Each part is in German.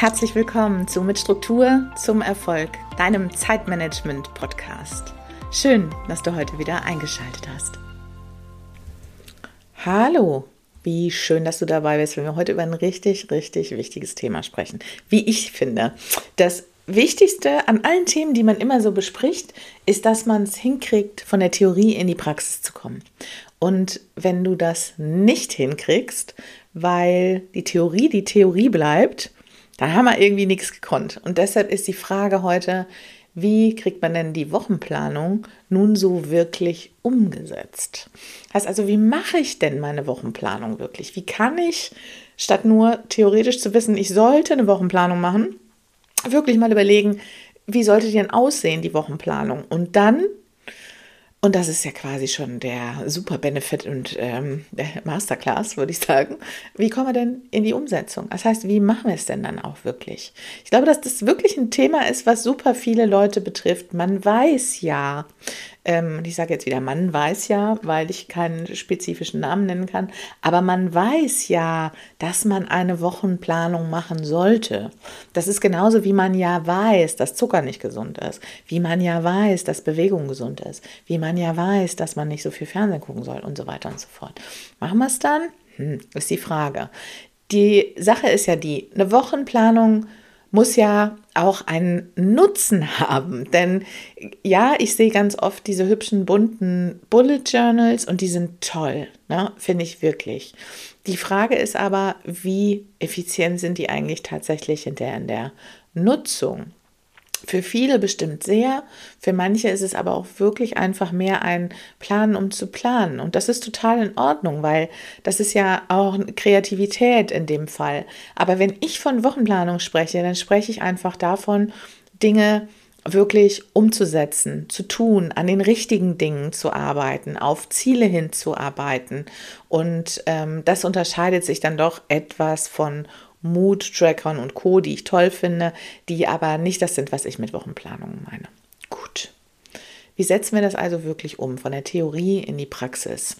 Herzlich willkommen zu Mit Struktur zum Erfolg, deinem Zeitmanagement-Podcast. Schön, dass du heute wieder eingeschaltet hast. Hallo, wie schön, dass du dabei bist, wenn wir heute über ein richtig, richtig wichtiges Thema sprechen. Wie ich finde, das Wichtigste an allen Themen, die man immer so bespricht, ist, dass man es hinkriegt, von der Theorie in die Praxis zu kommen. Und wenn du das nicht hinkriegst, weil die Theorie die Theorie bleibt, da haben wir irgendwie nichts gekonnt. Und deshalb ist die Frage heute, wie kriegt man denn die Wochenplanung nun so wirklich umgesetzt? Heißt also, wie mache ich denn meine Wochenplanung wirklich? Wie kann ich, statt nur theoretisch zu wissen, ich sollte eine Wochenplanung machen, wirklich mal überlegen, wie sollte die denn aussehen, die Wochenplanung? Und dann und das ist ja quasi schon der super Benefit und ähm, Masterclass, würde ich sagen. Wie kommen wir denn in die Umsetzung? Das heißt, wie machen wir es denn dann auch wirklich? Ich glaube, dass das wirklich ein Thema ist, was super viele Leute betrifft. Man weiß ja, ähm, ich sage jetzt wieder, man weiß ja, weil ich keinen spezifischen Namen nennen kann, aber man weiß ja, dass man eine Wochenplanung machen sollte. Das ist genauso wie man ja weiß, dass Zucker nicht gesund ist, wie man ja weiß, dass Bewegung gesund ist, wie man ja weiß, dass man nicht so viel Fernsehen gucken soll und so weiter und so fort. Machen wir es dann? Hm, ist die Frage. Die Sache ist ja die, eine Wochenplanung muss ja auch einen Nutzen haben. Denn ja, ich sehe ganz oft diese hübschen bunten Bullet Journals und die sind toll, ne? finde ich wirklich. Die Frage ist aber, wie effizient sind die eigentlich tatsächlich in der, in der Nutzung? Für viele bestimmt sehr, für manche ist es aber auch wirklich einfach mehr ein Planen, um zu planen. Und das ist total in Ordnung, weil das ist ja auch Kreativität in dem Fall. Aber wenn ich von Wochenplanung spreche, dann spreche ich einfach davon, Dinge wirklich umzusetzen, zu tun, an den richtigen Dingen zu arbeiten, auf Ziele hinzuarbeiten. Und ähm, das unterscheidet sich dann doch etwas von Mood-Trackern und Co., die ich toll finde, die aber nicht das sind, was ich mit Wochenplanungen meine. Gut. Wie setzen wir das also wirklich um, von der Theorie in die Praxis?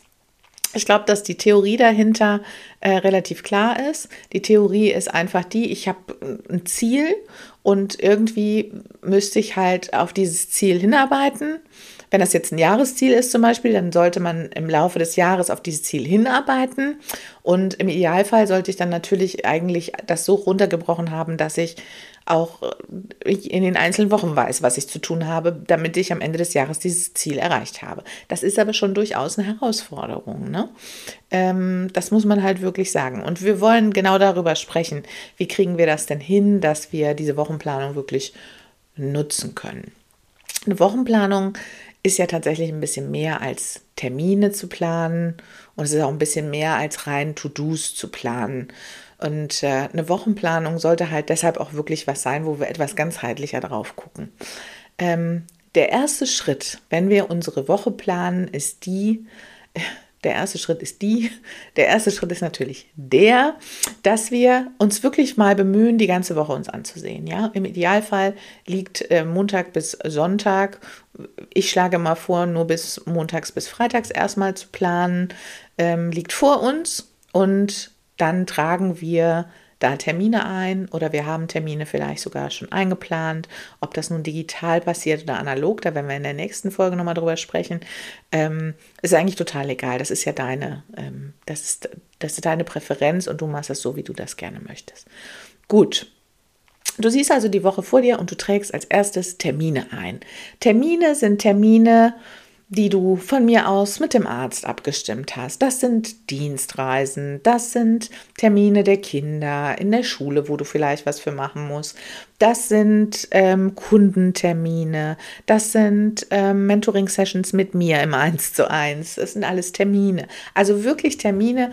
Ich glaube, dass die Theorie dahinter äh, relativ klar ist. Die Theorie ist einfach die, ich habe ein Ziel und irgendwie müsste ich halt auf dieses Ziel hinarbeiten. Wenn das jetzt ein Jahresziel ist zum Beispiel, dann sollte man im Laufe des Jahres auf dieses Ziel hinarbeiten. Und im Idealfall sollte ich dann natürlich eigentlich das so runtergebrochen haben, dass ich auch äh, in den einzelnen Wochen weiß, was ich zu tun habe, damit ich am Ende des Jahres dieses Ziel erreicht habe. Das ist aber schon durchaus eine Herausforderung. Ne? Ähm, das muss man halt wirklich sagen. Und wir wollen genau darüber sprechen, wie kriegen wir das denn hin, dass wir diese Wochenplanung wirklich nutzen können. Eine Wochenplanung ist ja tatsächlich ein bisschen mehr als Termine zu planen und es ist auch ein bisschen mehr als rein To-Dos zu planen. Und äh, eine Wochenplanung sollte halt deshalb auch wirklich was sein, wo wir etwas ganzheitlicher drauf gucken. Ähm, der erste Schritt, wenn wir unsere Woche planen, ist die, der erste Schritt ist die, der erste Schritt ist natürlich der, dass wir uns wirklich mal bemühen, die ganze Woche uns anzusehen. Ja, im Idealfall liegt äh, Montag bis Sonntag. Ich schlage mal vor, nur bis montags bis freitags erstmal zu planen, ähm, liegt vor uns und dann tragen wir da Termine ein oder wir haben Termine vielleicht sogar schon eingeplant. Ob das nun digital passiert oder analog, da werden wir in der nächsten Folge nochmal drüber sprechen, ähm, ist eigentlich total egal. Das ist ja deine, ähm, das, ist, das ist deine Präferenz und du machst das so, wie du das gerne möchtest. Gut. Du siehst also die Woche vor dir und du trägst als erstes Termine ein. Termine sind Termine, die du von mir aus mit dem Arzt abgestimmt hast. Das sind Dienstreisen, das sind Termine der Kinder in der Schule, wo du vielleicht was für machen musst. Das sind ähm, Kundentermine, das sind ähm, Mentoring-Sessions mit mir im 1 zu 1. Das sind alles Termine. Also wirklich Termine,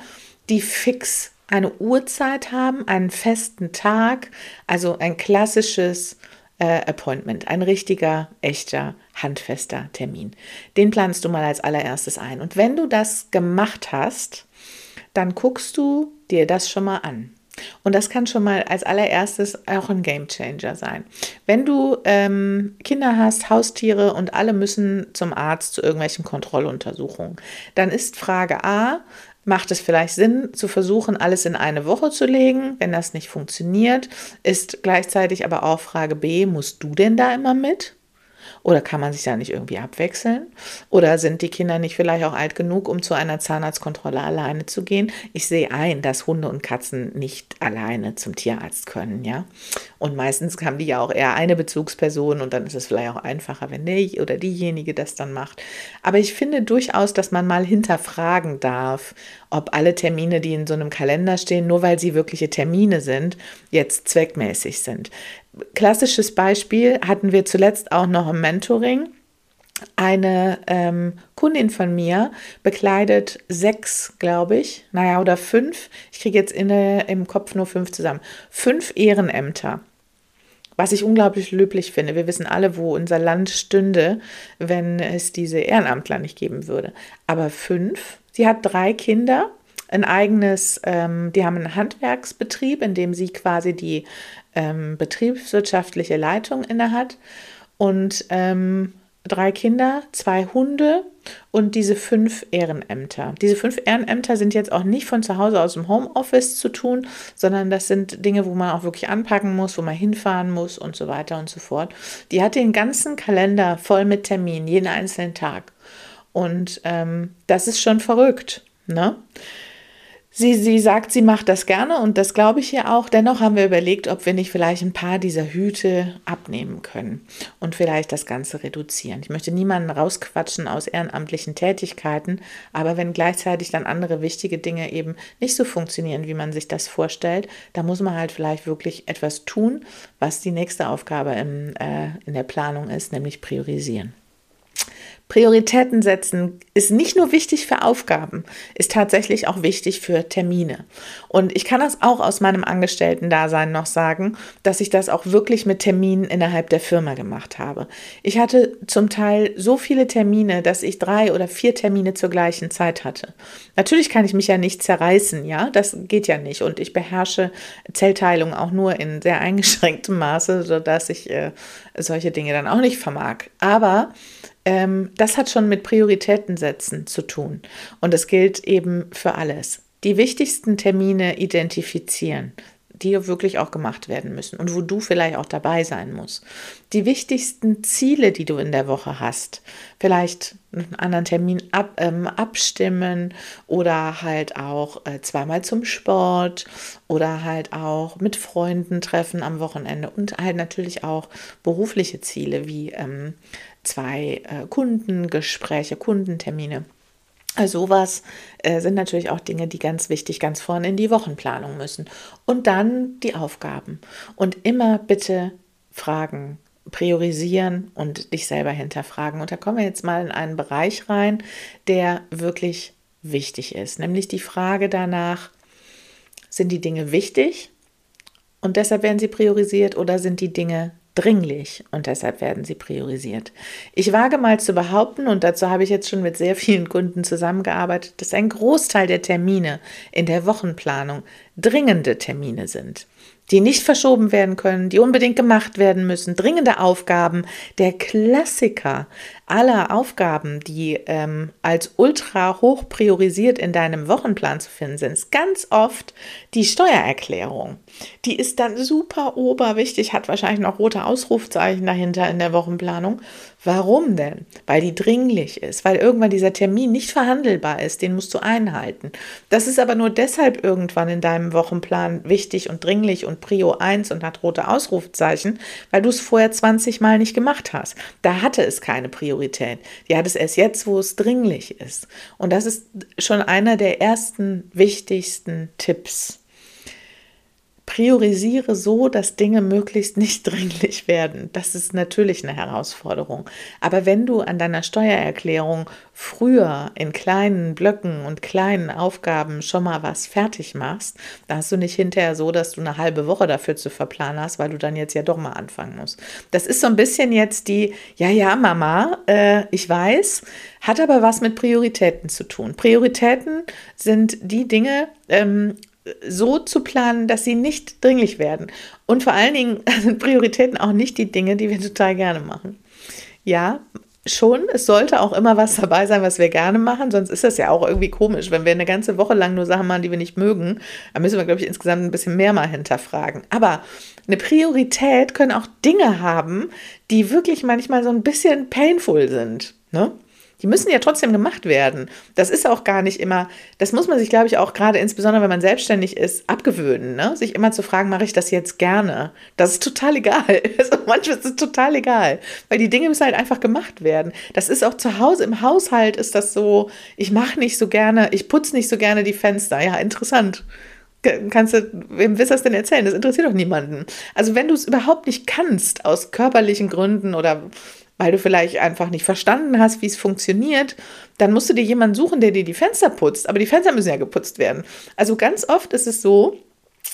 die fix eine Uhrzeit haben, einen festen Tag, also ein klassisches äh, Appointment, ein richtiger, echter, handfester Termin. Den planst du mal als allererstes ein. Und wenn du das gemacht hast, dann guckst du dir das schon mal an. Und das kann schon mal als allererstes auch ein Game Changer sein. Wenn du ähm, Kinder hast, Haustiere und alle müssen zum Arzt zu irgendwelchen Kontrolluntersuchungen, dann ist Frage A, macht es vielleicht Sinn, zu versuchen, alles in eine Woche zu legen. Wenn das nicht funktioniert, ist gleichzeitig aber auch Frage B, musst du denn da immer mit? Oder kann man sich da nicht irgendwie abwechseln? Oder sind die Kinder nicht vielleicht auch alt genug, um zu einer Zahnarztkontrolle alleine zu gehen? Ich sehe ein, dass Hunde und Katzen nicht alleine zum Tierarzt können, ja. Und meistens haben die ja auch eher eine Bezugsperson und dann ist es vielleicht auch einfacher, wenn der oder diejenige das dann macht. Aber ich finde durchaus, dass man mal hinterfragen darf, ob alle Termine, die in so einem Kalender stehen, nur weil sie wirkliche Termine sind, jetzt zweckmäßig sind. Klassisches Beispiel hatten wir zuletzt auch noch im Mentoring. Eine ähm, Kundin von mir bekleidet sechs, glaube ich, naja, oder fünf. Ich kriege jetzt in, im Kopf nur fünf zusammen. Fünf Ehrenämter. Was ich unglaublich löblich finde. Wir wissen alle, wo unser Land stünde, wenn es diese Ehrenamtler nicht geben würde. Aber fünf. Sie hat drei Kinder ein eigenes, ähm, die haben einen Handwerksbetrieb, in dem sie quasi die ähm, betriebswirtschaftliche Leitung innehat und ähm, drei Kinder, zwei Hunde und diese fünf Ehrenämter. Diese fünf Ehrenämter sind jetzt auch nicht von zu Hause aus dem Homeoffice zu tun, sondern das sind Dinge, wo man auch wirklich anpacken muss, wo man hinfahren muss und so weiter und so fort. Die hat den ganzen Kalender voll mit Terminen, jeden einzelnen Tag. Und ähm, das ist schon verrückt. Ne? Sie, sie sagt, sie macht das gerne und das glaube ich ihr auch. Dennoch haben wir überlegt, ob wir nicht vielleicht ein paar dieser Hüte abnehmen können und vielleicht das Ganze reduzieren. Ich möchte niemanden rausquatschen aus ehrenamtlichen Tätigkeiten, aber wenn gleichzeitig dann andere wichtige Dinge eben nicht so funktionieren, wie man sich das vorstellt, da muss man halt vielleicht wirklich etwas tun, was die nächste Aufgabe im, äh, in der Planung ist, nämlich priorisieren. Prioritäten setzen ist nicht nur wichtig für Aufgaben, ist tatsächlich auch wichtig für Termine. Und ich kann das auch aus meinem Angestellten-Dasein noch sagen, dass ich das auch wirklich mit Terminen innerhalb der Firma gemacht habe. Ich hatte zum Teil so viele Termine, dass ich drei oder vier Termine zur gleichen Zeit hatte. Natürlich kann ich mich ja nicht zerreißen, ja, das geht ja nicht. Und ich beherrsche Zellteilung auch nur in sehr eingeschränktem Maße, sodass ich äh, solche Dinge dann auch nicht vermag. Aber ähm, das hat schon mit Prioritäten setzen zu tun. Und das gilt eben für alles. Die wichtigsten Termine identifizieren, die wirklich auch gemacht werden müssen und wo du vielleicht auch dabei sein musst. Die wichtigsten Ziele, die du in der Woche hast, vielleicht einen anderen Termin ab, ähm, abstimmen oder halt auch äh, zweimal zum Sport oder halt auch mit Freunden treffen am Wochenende und halt natürlich auch berufliche Ziele wie ähm, zwei äh, Kundengespräche, Kundentermine. Also sowas äh, sind natürlich auch Dinge, die ganz wichtig ganz vorne in die Wochenplanung müssen. Und dann die Aufgaben. Und immer bitte fragen, priorisieren und dich selber hinterfragen. Und da kommen wir jetzt mal in einen Bereich rein, der wirklich wichtig ist, nämlich die Frage danach, sind die Dinge wichtig und deshalb werden sie priorisiert oder sind die Dinge dringlich und deshalb werden sie priorisiert. Ich wage mal zu behaupten, und dazu habe ich jetzt schon mit sehr vielen Kunden zusammengearbeitet, dass ein Großteil der Termine in der Wochenplanung dringende Termine sind die nicht verschoben werden können, die unbedingt gemacht werden müssen, dringende Aufgaben, der Klassiker aller Aufgaben, die ähm, als ultra hoch priorisiert in deinem Wochenplan zu finden sind, ist ganz oft die Steuererklärung. Die ist dann super oberwichtig, hat wahrscheinlich noch rote Ausrufzeichen dahinter in der Wochenplanung. Warum denn? Weil die dringlich ist, weil irgendwann dieser Termin nicht verhandelbar ist, den musst du einhalten. Das ist aber nur deshalb irgendwann in deinem Wochenplan wichtig und dringlich und Prio 1 und hat rote Ausrufzeichen, weil du es vorher 20 Mal nicht gemacht hast. Da hatte es keine Priorität. Die hat es erst jetzt, wo es dringlich ist. Und das ist schon einer der ersten wichtigsten Tipps priorisiere so, dass Dinge möglichst nicht dringlich werden. Das ist natürlich eine Herausforderung. Aber wenn du an deiner Steuererklärung früher in kleinen Blöcken und kleinen Aufgaben schon mal was fertig machst, dann hast du nicht hinterher so, dass du eine halbe Woche dafür zu verplanen hast, weil du dann jetzt ja doch mal anfangen musst. Das ist so ein bisschen jetzt die, ja, ja, Mama, äh, ich weiß, hat aber was mit Prioritäten zu tun. Prioritäten sind die Dinge, ähm, so zu planen, dass sie nicht dringlich werden. Und vor allen Dingen sind Prioritäten auch nicht die Dinge, die wir total gerne machen. Ja, schon, es sollte auch immer was dabei sein, was wir gerne machen, sonst ist das ja auch irgendwie komisch. Wenn wir eine ganze Woche lang nur Sachen machen, die wir nicht mögen, dann müssen wir, glaube ich, insgesamt ein bisschen mehr mal hinterfragen. Aber eine Priorität können auch Dinge haben, die wirklich manchmal so ein bisschen painful sind. Ne? Die müssen ja trotzdem gemacht werden. Das ist auch gar nicht immer, das muss man sich, glaube ich, auch gerade insbesondere, wenn man selbstständig ist, abgewöhnen. Ne? Sich immer zu fragen, mache ich das jetzt gerne? Das ist total egal. Also manchmal ist es total egal, weil die Dinge müssen halt einfach gemacht werden. Das ist auch zu Hause, im Haushalt ist das so, ich mache nicht so gerne, ich putze nicht so gerne die Fenster. Ja, interessant kannst du, wem willst du das denn erzählen? Das interessiert doch niemanden. Also wenn du es überhaupt nicht kannst, aus körperlichen Gründen oder weil du vielleicht einfach nicht verstanden hast, wie es funktioniert, dann musst du dir jemanden suchen, der dir die Fenster putzt. Aber die Fenster müssen ja geputzt werden. Also ganz oft ist es so,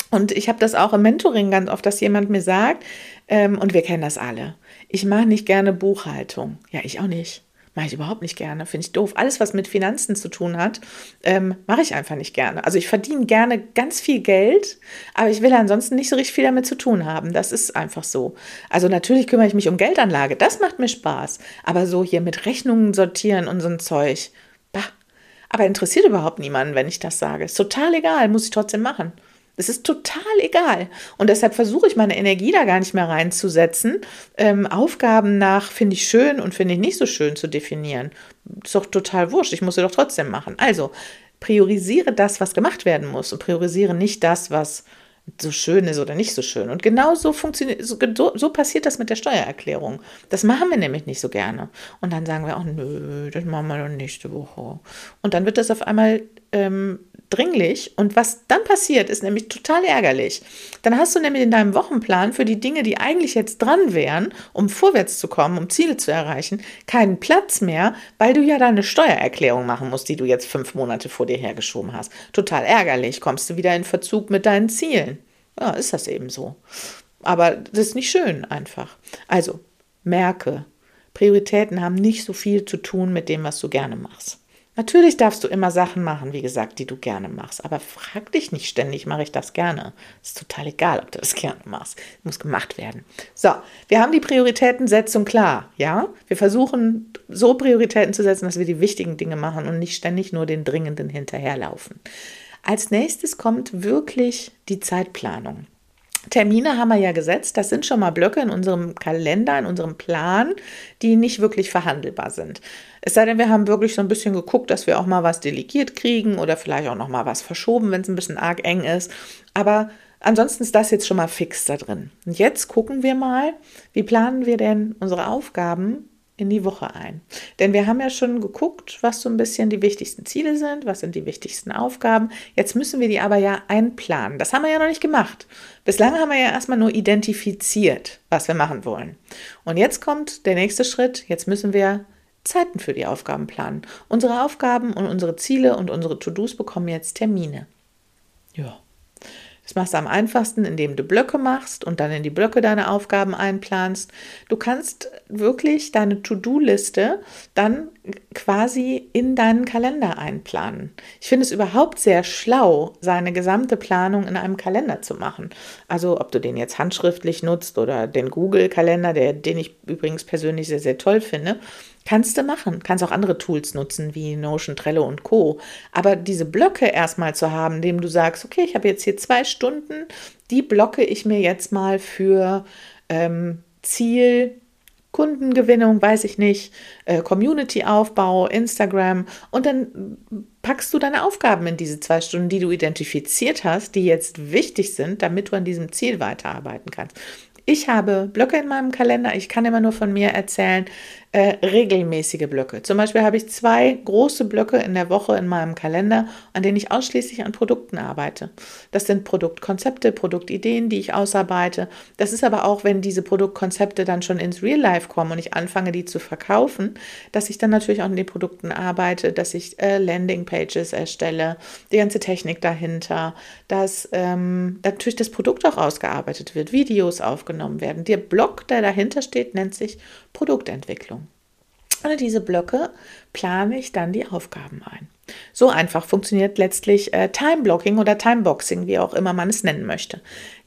und ich habe das auch im Mentoring ganz oft, dass jemand mir sagt, ähm, und wir kennen das alle, ich mache nicht gerne Buchhaltung. Ja, ich auch nicht. Mache ich überhaupt nicht gerne, finde ich doof. Alles, was mit Finanzen zu tun hat, ähm, mache ich einfach nicht gerne. Also ich verdiene gerne ganz viel Geld, aber ich will ansonsten nicht so richtig viel damit zu tun haben. Das ist einfach so. Also natürlich kümmere ich mich um Geldanlage, das macht mir Spaß. Aber so hier mit Rechnungen sortieren und so ein Zeug, bah. Aber interessiert überhaupt niemanden, wenn ich das sage. Ist total egal, muss ich trotzdem machen. Es ist total egal. Und deshalb versuche ich meine Energie da gar nicht mehr reinzusetzen, ähm, Aufgaben nach finde ich schön und finde ich nicht so schön zu definieren. Ist doch total wurscht. Ich muss sie doch trotzdem machen. Also priorisiere das, was gemacht werden muss und priorisiere nicht das, was so schön ist oder nicht so schön. Und genau so funktioniert, so, so, passiert das mit der Steuererklärung. Das machen wir nämlich nicht so gerne. Und dann sagen wir auch, nö, das machen wir dann nächste Woche. Und dann wird das auf einmal ähm, dringlich. Und was dann passiert, ist nämlich total ärgerlich. Dann hast du nämlich in deinem Wochenplan für die Dinge, die eigentlich jetzt dran wären, um vorwärts zu kommen, um Ziele zu erreichen, keinen Platz mehr, weil du ja deine Steuererklärung machen musst, die du jetzt fünf Monate vor dir hergeschoben hast. Total ärgerlich. Kommst du wieder in Verzug mit deinen Zielen. Ja, ist das eben so. Aber das ist nicht schön einfach. Also, merke, Prioritäten haben nicht so viel zu tun mit dem, was du gerne machst. Natürlich darfst du immer Sachen machen, wie gesagt, die du gerne machst, aber frag dich nicht ständig, mache ich das gerne. Ist total egal, ob du das gerne machst. Muss gemacht werden. So, wir haben die Prioritätensetzung klar, ja? Wir versuchen so Prioritäten zu setzen, dass wir die wichtigen Dinge machen und nicht ständig nur den dringenden hinterherlaufen. Als nächstes kommt wirklich die Zeitplanung. Termine haben wir ja gesetzt. Das sind schon mal Blöcke in unserem Kalender, in unserem Plan, die nicht wirklich verhandelbar sind. Es sei denn, wir haben wirklich so ein bisschen geguckt, dass wir auch mal was delegiert kriegen oder vielleicht auch noch mal was verschoben, wenn es ein bisschen arg eng ist. Aber ansonsten ist das jetzt schon mal fix da drin. Und jetzt gucken wir mal, wie planen wir denn unsere Aufgaben in die Woche ein. Denn wir haben ja schon geguckt, was so ein bisschen die wichtigsten Ziele sind, was sind die wichtigsten Aufgaben. Jetzt müssen wir die aber ja einplanen. Das haben wir ja noch nicht gemacht. Bislang haben wir ja erstmal nur identifiziert, was wir machen wollen. Und jetzt kommt der nächste Schritt. Jetzt müssen wir Zeiten für die Aufgaben planen. Unsere Aufgaben und unsere Ziele und unsere To-Dos bekommen jetzt Termine. Ja. Das machst du am einfachsten, indem du Blöcke machst und dann in die Blöcke deine Aufgaben einplanst. Du kannst wirklich deine To-Do-Liste dann quasi in deinen Kalender einplanen. Ich finde es überhaupt sehr schlau, seine gesamte Planung in einem Kalender zu machen. Also ob du den jetzt handschriftlich nutzt oder den Google-Kalender, den ich übrigens persönlich sehr, sehr toll finde. Kannst du machen. Kannst auch andere Tools nutzen wie Notion, Trello und Co. Aber diese Blöcke erstmal zu haben, indem du sagst, okay, ich habe jetzt hier zwei Stunden, die blocke ich mir jetzt mal für ähm, Ziel, Kundengewinnung, weiß ich nicht, äh, Community-Aufbau, Instagram und dann packst du deine Aufgaben in diese zwei Stunden, die du identifiziert hast, die jetzt wichtig sind, damit du an diesem Ziel weiterarbeiten kannst. Ich habe Blöcke in meinem Kalender. Ich kann immer nur von mir erzählen, äh, regelmäßige Blöcke. Zum Beispiel habe ich zwei große Blöcke in der Woche in meinem Kalender, an denen ich ausschließlich an Produkten arbeite. Das sind Produktkonzepte, Produktideen, die ich ausarbeite. Das ist aber auch, wenn diese Produktkonzepte dann schon ins Real Life kommen und ich anfange, die zu verkaufen, dass ich dann natürlich auch an den Produkten arbeite, dass ich äh, Landingpages erstelle, die ganze Technik dahinter, dass ähm, natürlich das Produkt auch ausgearbeitet wird, Videos aufgenommen werden. Der Blog, der dahinter steht, nennt sich Produktentwicklung. In diese Blöcke plane ich dann die Aufgaben ein. So einfach funktioniert letztlich äh, Time-Blocking oder Time-Boxing, wie auch immer man es nennen möchte.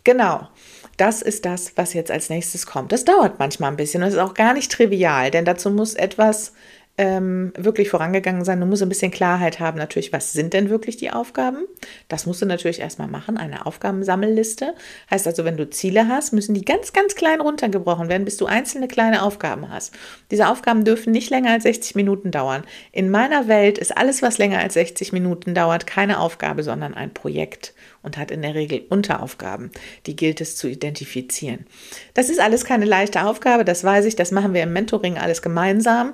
Genau. Das ist das, was jetzt als nächstes kommt. Das dauert manchmal ein bisschen und ist auch gar nicht trivial, denn dazu muss etwas ähm, wirklich vorangegangen sein. Du musst ein bisschen Klarheit haben, natürlich, was sind denn wirklich die Aufgaben? Das musst du natürlich erstmal machen, eine Aufgabensammelliste. Heißt also, wenn du Ziele hast, müssen die ganz, ganz klein runtergebrochen werden, bis du einzelne kleine Aufgaben hast. Diese Aufgaben dürfen nicht länger als 60 Minuten dauern. In meiner Welt ist alles, was länger als 60 Minuten dauert, keine Aufgabe, sondern ein Projekt und hat in der Regel Unteraufgaben. Die gilt es zu identifizieren. Das ist alles keine leichte Aufgabe, das weiß ich. Das machen wir im Mentoring alles gemeinsam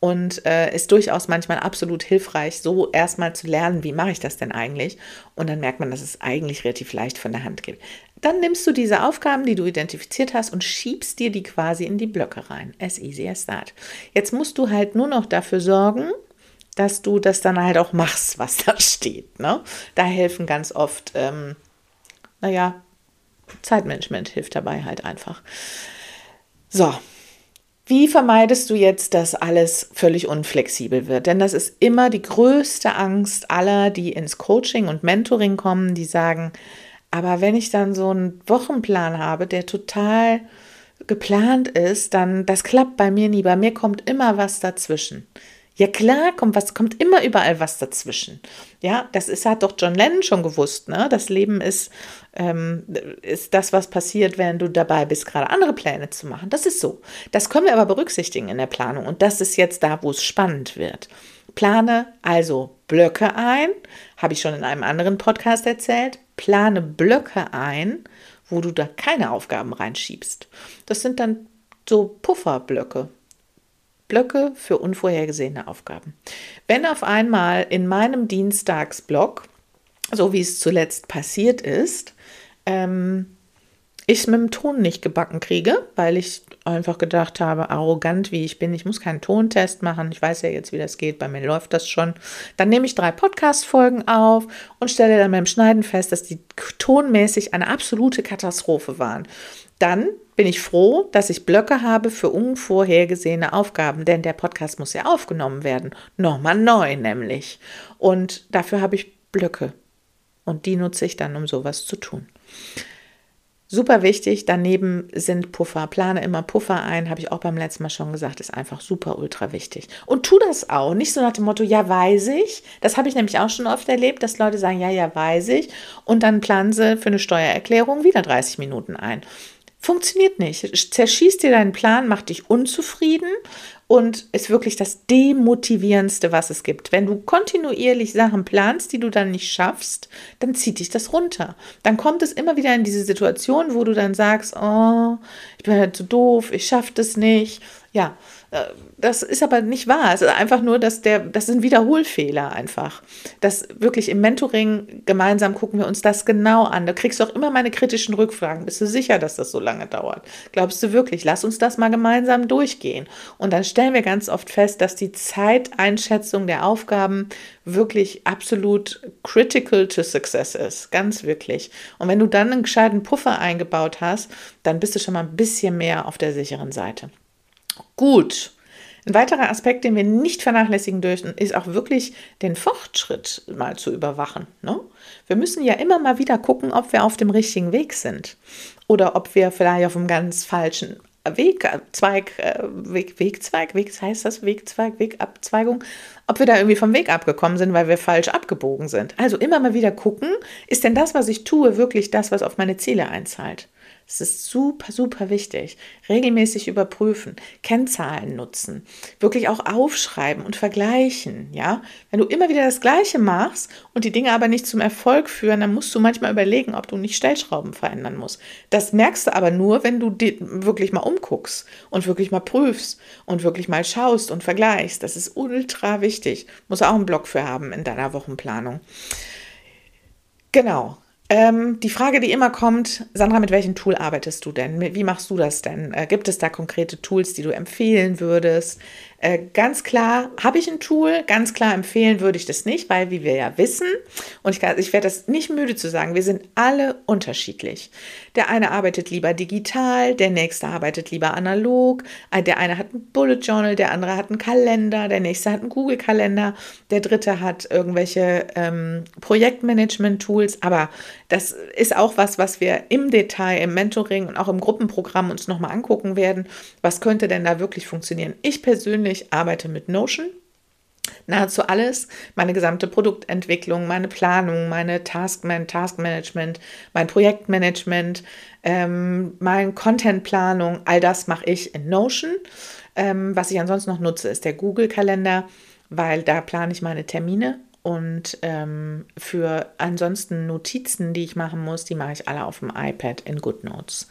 und äh, ist durchaus manchmal absolut hilfreich, so erstmal zu lernen, wie mache ich das denn eigentlich? Und dann merkt man, dass es eigentlich relativ leicht von der Hand geht. Dann nimmst du diese Aufgaben, die du identifiziert hast, und schiebst dir die quasi in die Blöcke rein. As easy as that. Jetzt musst du halt nur noch dafür sorgen, dass du das dann halt auch machst, was da steht. Ne? Da helfen ganz oft, ähm, naja, Zeitmanagement hilft dabei halt einfach. So, wie vermeidest du jetzt, dass alles völlig unflexibel wird? Denn das ist immer die größte Angst aller, die ins Coaching und Mentoring kommen, die sagen, aber wenn ich dann so einen Wochenplan habe, der total geplant ist, dann das klappt bei mir nie. Bei mir kommt immer was dazwischen. Ja klar, kommt was, kommt immer überall was dazwischen. Ja, das ist, hat doch John Lennon schon gewusst, ne? Das Leben ist, ähm, ist das, was passiert, wenn du dabei bist, gerade andere Pläne zu machen. Das ist so. Das können wir aber berücksichtigen in der Planung. Und das ist jetzt da, wo es spannend wird. Plane also Blöcke ein, habe ich schon in einem anderen Podcast erzählt. Plane Blöcke ein, wo du da keine Aufgaben reinschiebst. Das sind dann so Pufferblöcke. Blöcke für unvorhergesehene Aufgaben. Wenn auf einmal in meinem Dienstagsblock, so wie es zuletzt passiert ist, ähm, ich es mit dem Ton nicht gebacken kriege, weil ich einfach gedacht habe, arrogant wie ich bin, ich muss keinen Tontest machen, ich weiß ja jetzt, wie das geht, bei mir läuft das schon. Dann nehme ich drei Podcast-Folgen auf und stelle dann beim Schneiden fest, dass die tonmäßig eine absolute Katastrophe waren. Dann bin ich froh, dass ich Blöcke habe für unvorhergesehene Aufgaben, denn der Podcast muss ja aufgenommen werden. Nochmal neu nämlich. Und dafür habe ich Blöcke. Und die nutze ich dann, um sowas zu tun. Super wichtig, daneben sind Puffer. Plane immer Puffer ein, habe ich auch beim letzten Mal schon gesagt, ist einfach super ultra wichtig. Und tu das auch, nicht so nach dem Motto, ja, weiß ich. Das habe ich nämlich auch schon oft erlebt, dass Leute sagen, ja, ja, weiß ich. Und dann planen sie für eine Steuererklärung wieder 30 Minuten ein. Funktioniert nicht. Zerschießt dir deinen Plan, macht dich unzufrieden und ist wirklich das Demotivierendste, was es gibt. Wenn du kontinuierlich Sachen planst, die du dann nicht schaffst, dann zieht dich das runter. Dann kommt es immer wieder in diese Situation, wo du dann sagst, oh, ich bin halt zu doof, ich schaffe das nicht. Ja, äh, das ist aber nicht wahr. Es ist einfach nur, dass der, das sind Wiederholfehler einfach. Das wirklich im Mentoring gemeinsam gucken wir uns das genau an. Da kriegst du auch immer meine kritischen Rückfragen. Bist du sicher, dass das so lange dauert? Glaubst du wirklich? Lass uns das mal gemeinsam durchgehen. Und dann stellen wir ganz oft fest, dass die Zeiteinschätzung der Aufgaben wirklich absolut critical to success ist. Ganz wirklich. Und wenn du dann einen gescheiten Puffer eingebaut hast, dann bist du schon mal ein bisschen mehr auf der sicheren Seite. Gut. Ein weiterer Aspekt, den wir nicht vernachlässigen dürfen, ist auch wirklich den Fortschritt mal zu überwachen. Ne? Wir müssen ja immer mal wieder gucken, ob wir auf dem richtigen Weg sind oder ob wir vielleicht auf einem ganz falschen Weg, Zweig, äh, Weg, Wegzweig, Weg, heißt das Wegzweig, Wegabzweigung, ob wir da irgendwie vom Weg abgekommen sind, weil wir falsch abgebogen sind. Also immer mal wieder gucken, ist denn das, was ich tue, wirklich das, was auf meine Ziele einzahlt? Es ist super, super wichtig. Regelmäßig überprüfen, Kennzahlen nutzen, wirklich auch aufschreiben und vergleichen. Ja, wenn du immer wieder das Gleiche machst und die Dinge aber nicht zum Erfolg führen, dann musst du manchmal überlegen, ob du nicht Stellschrauben verändern musst. Das merkst du aber nur, wenn du wirklich mal umguckst und wirklich mal prüfst und wirklich mal schaust und vergleichst. Das ist ultra wichtig. Muss auch einen Block für haben in deiner Wochenplanung. Genau. Ähm, die Frage, die immer kommt, Sandra, mit welchem Tool arbeitest du denn? Wie machst du das denn? Äh, gibt es da konkrete Tools, die du empfehlen würdest? Äh, ganz klar habe ich ein Tool, ganz klar empfehlen würde ich das nicht, weil wie wir ja wissen, und ich, ich werde das nicht müde zu sagen, wir sind alle unterschiedlich. Der eine arbeitet lieber digital, der nächste arbeitet lieber analog, äh, der eine hat ein Bullet Journal, der andere hat einen Kalender, der nächste hat einen Google-Kalender, der dritte hat irgendwelche ähm, Projektmanagement-Tools, aber das ist auch was, was wir im Detail, im Mentoring und auch im Gruppenprogramm uns nochmal angucken werden. Was könnte denn da wirklich funktionieren? Ich persönlich arbeite mit Notion nahezu alles, meine gesamte Produktentwicklung, meine Planung, meine Task, Taskmanagement, mein Projektmanagement, ähm, mein Contentplanung, all das mache ich in Notion. Ähm, was ich ansonsten noch nutze, ist der Google-Kalender, weil da plane ich meine Termine und ähm, für ansonsten Notizen, die ich machen muss, die mache ich alle auf dem iPad in GoodNotes.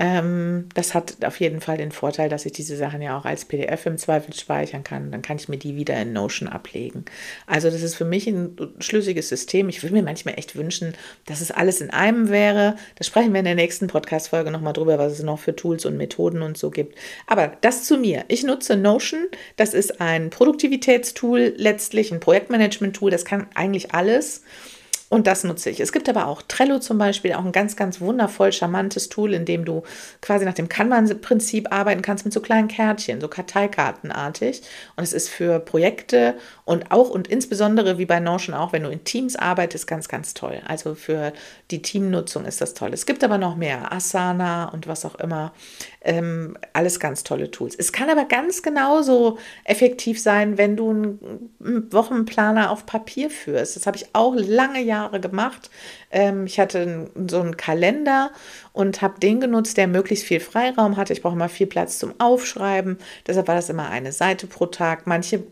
Ähm, das hat auf jeden Fall den Vorteil, dass ich diese Sachen ja auch als PDF im Zweifel speichern kann. Dann kann ich mir die wieder in Notion ablegen. Also das ist für mich ein schlüssiges System. Ich würde mir manchmal echt wünschen, dass es alles in einem wäre. Da sprechen wir in der nächsten Podcast-Folge nochmal drüber, was es noch für Tools und Methoden und so gibt. Aber das zu mir. Ich nutze Notion. Das ist ein Produktivitätstool, letztlich ein Projektmanagement-Tool. Das kann eigentlich alles. Und das nutze ich. Es gibt aber auch Trello zum Beispiel, auch ein ganz, ganz wundervoll charmantes Tool, in dem du quasi nach dem Kanban-Prinzip arbeiten kannst mit so kleinen Kärtchen, so Karteikartenartig. Und es ist für Projekte und auch und insbesondere wie bei Notion auch, wenn du in Teams arbeitest, ganz, ganz toll. Also für die Teamnutzung ist das toll. Es gibt aber noch mehr, Asana und was auch immer. Ähm, alles ganz tolle Tools. Es kann aber ganz genauso effektiv sein, wenn du einen Wochenplaner auf Papier führst. Das habe ich auch lange Jahre gemacht. Ähm, ich hatte so einen Kalender und habe den genutzt, der möglichst viel Freiraum hatte. Ich brauche immer viel Platz zum Aufschreiben. Deshalb war das immer eine Seite pro Tag. Manche,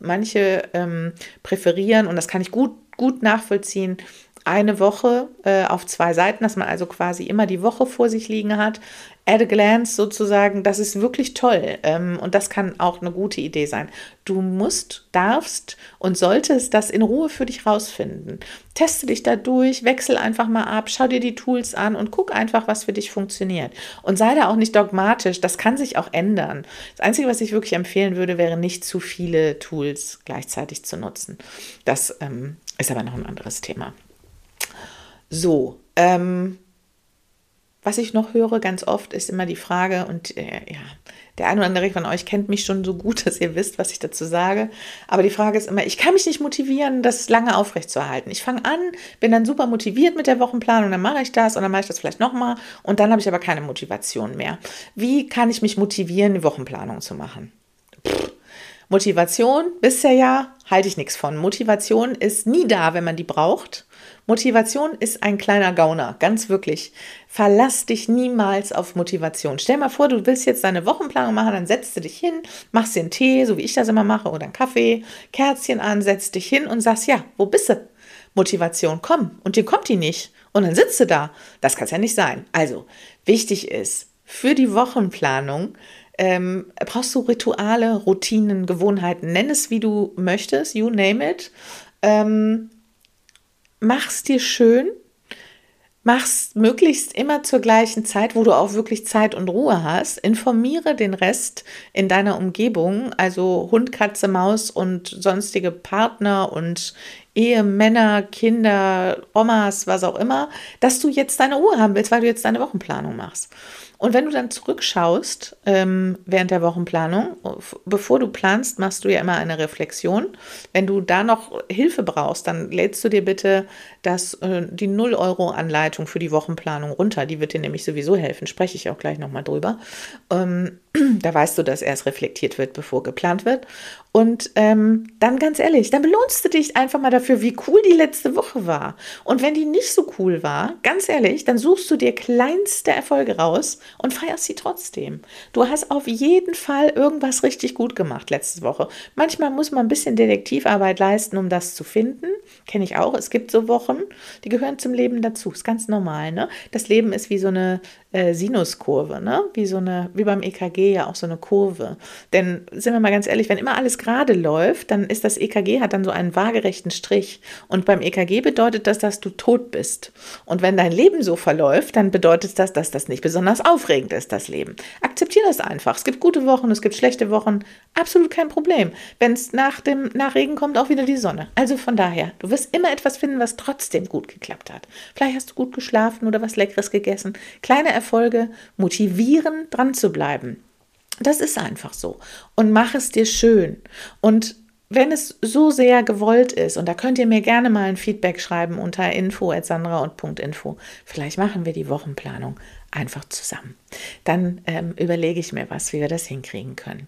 manche ähm, präferieren, und das kann ich gut, gut nachvollziehen, eine Woche äh, auf zwei Seiten, dass man also quasi immer die Woche vor sich liegen hat at a glance sozusagen, das ist wirklich toll. Ähm, und das kann auch eine gute Idee sein. Du musst, darfst und solltest das in Ruhe für dich rausfinden. Teste dich da durch, wechsel einfach mal ab, schau dir die Tools an und guck einfach, was für dich funktioniert. Und sei da auch nicht dogmatisch, das kann sich auch ändern. Das Einzige, was ich wirklich empfehlen würde, wäre nicht zu viele Tools gleichzeitig zu nutzen. Das ähm, ist aber noch ein anderes Thema. So, ähm, was ich noch höre ganz oft, ist immer die Frage, und äh, ja, der eine oder andere von euch kennt mich schon so gut, dass ihr wisst, was ich dazu sage. Aber die Frage ist immer, ich kann mich nicht motivieren, das lange aufrechtzuerhalten. Ich fange an, bin dann super motiviert mit der Wochenplanung, dann mache ich das und dann mache ich das vielleicht nochmal und dann habe ich aber keine Motivation mehr. Wie kann ich mich motivieren, die Wochenplanung zu machen? Pff. Motivation, bisher ja, halte ich nichts von. Motivation ist nie da, wenn man die braucht. Motivation ist ein kleiner Gauner, ganz wirklich. Verlass dich niemals auf Motivation. Stell mal vor, du willst jetzt deine Wochenplanung machen, dann setzt du dich hin, machst dir einen Tee, so wie ich das immer mache, oder einen Kaffee, Kerzchen an, setzt dich hin und sagst, ja, wo bist du? Motivation, komm. Und dir kommt die nicht. Und dann sitzt du da. Das kann es ja nicht sein. Also, wichtig ist, für die Wochenplanung ähm, brauchst du Rituale, Routinen, Gewohnheiten. Nenn es, wie du möchtest, you name it. Ähm, mach's dir schön, mach's möglichst immer zur gleichen Zeit, wo du auch wirklich Zeit und Ruhe hast. Informiere den Rest in deiner Umgebung, also Hund, Katze, Maus und sonstige Partner und Ehemänner, Kinder, Omas, was auch immer, dass du jetzt deine Ruhe haben willst, weil du jetzt deine Wochenplanung machst. Und wenn du dann zurückschaust ähm, während der Wochenplanung, bevor du planst, machst du ja immer eine Reflexion. Wenn du da noch Hilfe brauchst, dann lädst du dir bitte das, äh, die 0-Euro-Anleitung für die Wochenplanung runter. Die wird dir nämlich sowieso helfen. Spreche ich auch gleich nochmal drüber. Ähm, da weißt du, dass erst reflektiert wird, bevor geplant wird. Und ähm, dann ganz ehrlich, dann belohnst du dich einfach mal dafür, wie cool die letzte Woche war. Und wenn die nicht so cool war, ganz ehrlich, dann suchst du dir kleinste Erfolge raus und feierst sie trotzdem. Du hast auf jeden Fall irgendwas richtig gut gemacht letzte Woche. Manchmal muss man ein bisschen Detektivarbeit leisten, um das zu finden. Kenne ich auch. Es gibt so Wochen, die gehören zum Leben dazu. Ist ganz normal. Ne? Das Leben ist wie so eine äh, Sinuskurve, ne? Wie so eine, wie beim EKG ja auch so eine Kurve. Denn sind wir mal ganz ehrlich, wenn immer alles gerade läuft, dann ist das EKG hat dann so einen waagerechten Strich. Und beim EKG bedeutet das, dass du tot bist. Und wenn dein Leben so verläuft, dann bedeutet das, dass das nicht besonders aufregend ist, das Leben. Akzeptiere das einfach. Es gibt gute Wochen, es gibt schlechte Wochen. Absolut kein Problem. Wenn es nach dem nach Regen kommt, auch wieder die Sonne. Also von daher, du wirst immer etwas finden, was trotzdem gut geklappt hat. Vielleicht hast du gut geschlafen oder was Leckeres gegessen. Kleine Erfolge motivieren, dran zu bleiben. Das ist einfach so. Und mach es dir schön. Und wenn es so sehr gewollt ist, und da könnt ihr mir gerne mal ein Feedback schreiben unter info.sandra und .info, vielleicht machen wir die Wochenplanung einfach zusammen. Dann ähm, überlege ich mir was, wie wir das hinkriegen können.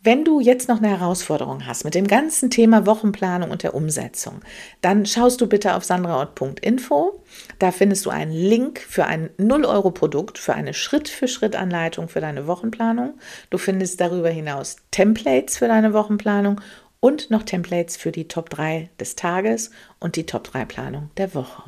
Wenn du jetzt noch eine Herausforderung hast mit dem ganzen Thema Wochenplanung und der Umsetzung, dann schaust du bitte auf sandraort.info. Da findest du einen Link für ein 0-Euro-Produkt, für eine Schritt-für-Schritt-Anleitung für deine Wochenplanung. Du findest darüber hinaus Templates für deine Wochenplanung und noch Templates für die Top 3 des Tages und die Top 3 Planung der Woche.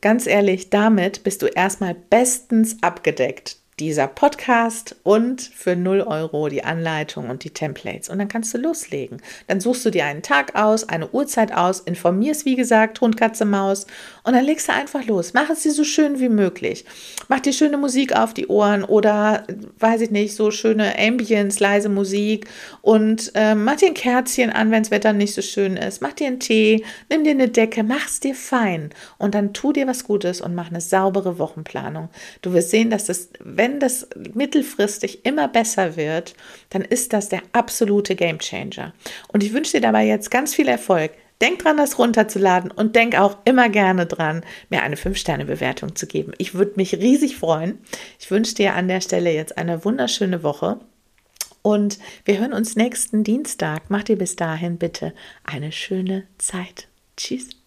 Ganz ehrlich, damit bist du erstmal bestens abgedeckt dieser Podcast und für 0 Euro die Anleitung und die Templates. Und dann kannst du loslegen. Dann suchst du dir einen Tag aus, eine Uhrzeit aus, informierst, wie gesagt, Hund, Katze, Maus und dann legst du einfach los. Mach es dir so schön wie möglich. Mach dir schöne Musik auf die Ohren oder, weiß ich nicht, so schöne Ambience, leise Musik und äh, mach dir ein Kerzchen an, wenn das Wetter nicht so schön ist. Mach dir einen Tee, nimm dir eine Decke, mach es dir fein und dann tu dir was Gutes und mach eine saubere Wochenplanung. Du wirst sehen, dass das, wenn wenn das mittelfristig immer besser wird, dann ist das der absolute Game Changer. Und ich wünsche dir dabei jetzt ganz viel Erfolg. Denk dran, das runterzuladen und denk auch immer gerne dran, mir eine 5-Sterne-Bewertung zu geben. Ich würde mich riesig freuen. Ich wünsche dir an der Stelle jetzt eine wunderschöne Woche und wir hören uns nächsten Dienstag. Mach dir bis dahin bitte eine schöne Zeit. Tschüss.